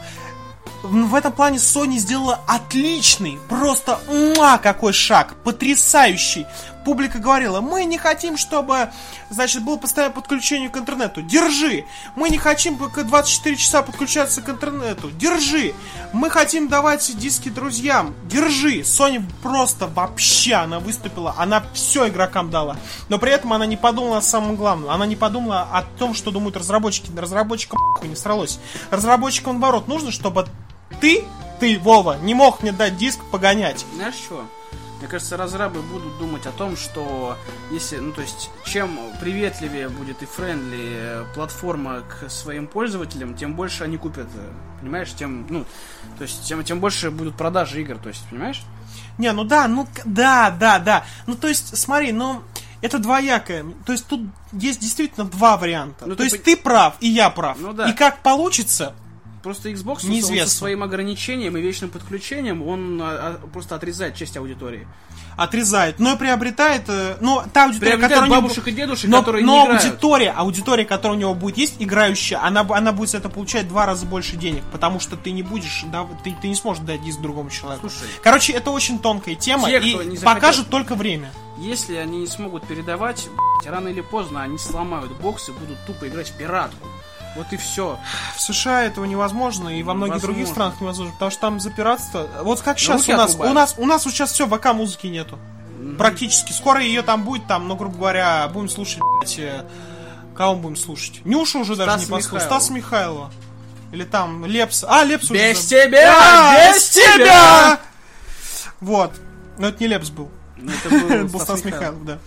в этом плане Sony сделала отличный, просто муа, какой шаг, потрясающий. Публика говорила, мы не хотим, чтобы, значит, было постоянное подключение к интернету. Держи. Мы не хотим к 24 часа подключаться к интернету. Держи. Мы хотим давать диски друзьям. Держи. Sony просто вообще, она выступила, она все игрокам дала. Но при этом она не подумала о самом главном. Она не подумала о том, что думают разработчики. Разработчикам не сралось. Разработчикам, наоборот, нужно, чтобы ты, ты, Вова, не мог мне дать диск погонять. Знаешь что? Мне кажется, разрабы будут думать о том, что если, ну то есть, чем приветливее будет и френдли платформа к своим пользователям, тем больше они купят, понимаешь, тем, ну, то есть, тем, тем больше будут продажи игр, то есть, понимаешь? Не, ну да, ну да, да, да. Ну то есть, смотри, ну это двоякое. То есть тут есть действительно два варианта. Ну, То ты есть пон- ты прав, и я прав. Ну да. И как получится, Просто Xbox Неизвестно. со своим ограничением и вечным подключением, он а, а, просто отрезает часть аудитории. отрезает, но и приобретает, э, ну, та аудитория, Приобретает которая у него бабушек бу- и дедушек, но, которые но не играют. аудитория, аудитория, которая у него будет есть, играющая, она, она будет с этого получать в два раза больше денег, потому что ты не будешь, да, ты, ты не сможешь дать диск другому человеку. Слушай. Короче, это очень тонкая тема, Те, и покажет только время. Если они не смогут передавать, рано или поздно они сломают бокс и будут тупо играть в пиратку. Вот и все. В США этого невозможно, и во многих Возможно. других странах невозможно, потому что там за пиратство. Вот как сейчас у нас, отрубают. у нас, у нас вот сейчас все, ВК музыки нету. Практически. Скоро ее там будет, там, ну, грубо говоря, будем слушать, блядь, э, кого мы будем слушать? Нюшу уже даже Стас не послушал. Стас Михайлова. Или там Лепс. А, Лепс уже. Без тебя! А, без тебя! Вот. Но это не Лепс был. Ну, Это Это был был Стас Михайлов, да.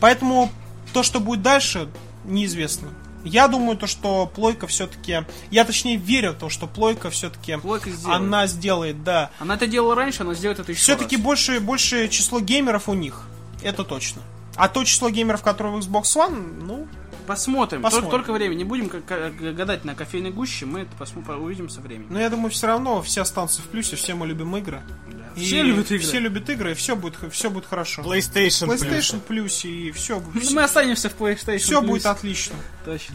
Поэтому то, что будет дальше, неизвестно. Я думаю, то, что плойка все-таки... Я точнее верю в то, что плойка все-таки... Плойка сделает. Она сделает, да. Она это делала раньше, она сделает это еще Все-таки больше, больше число геймеров у них. Это точно. А то число геймеров, которые в Xbox One, ну, Посмотрим. Посмотрим. Только, только время. Не будем гадать на кофейной гуще, мы это посмотрим, увидим со временем. но я думаю, все равно все останутся в плюсе, все мы любим игры. И Все любят игры. Все любят игры, и все будет, все будет хорошо. PlayStation, PlayStation плюс, и все, Ну, Мы останемся в PlayStation. все Plus. будет отлично. Точно.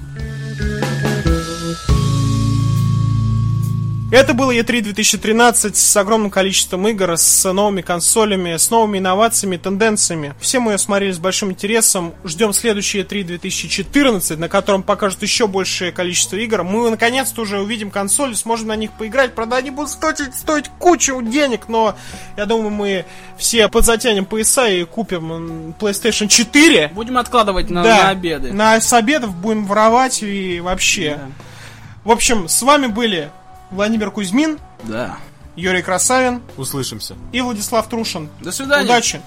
Это было E3 2013 с огромным количеством игр, с новыми консолями, с новыми инновациями, тенденциями. Все мы ее смотрели с большим интересом. Ждем следующий E3 2014, на котором покажут еще большее количество игр. Мы наконец-то уже увидим консоли, сможем на них поиграть. Правда, они будут стоить, стоить кучу денег, но я думаю, мы все подзатянем пояса и купим PlayStation 4. Будем откладывать на, да, на обеды. На, с обедов будем воровать и вообще. Да. В общем, с вами были Владимир Кузьмин, Да. Юрий Красавин Услышимся. и Владислав Трушин. До свидания. Удачи!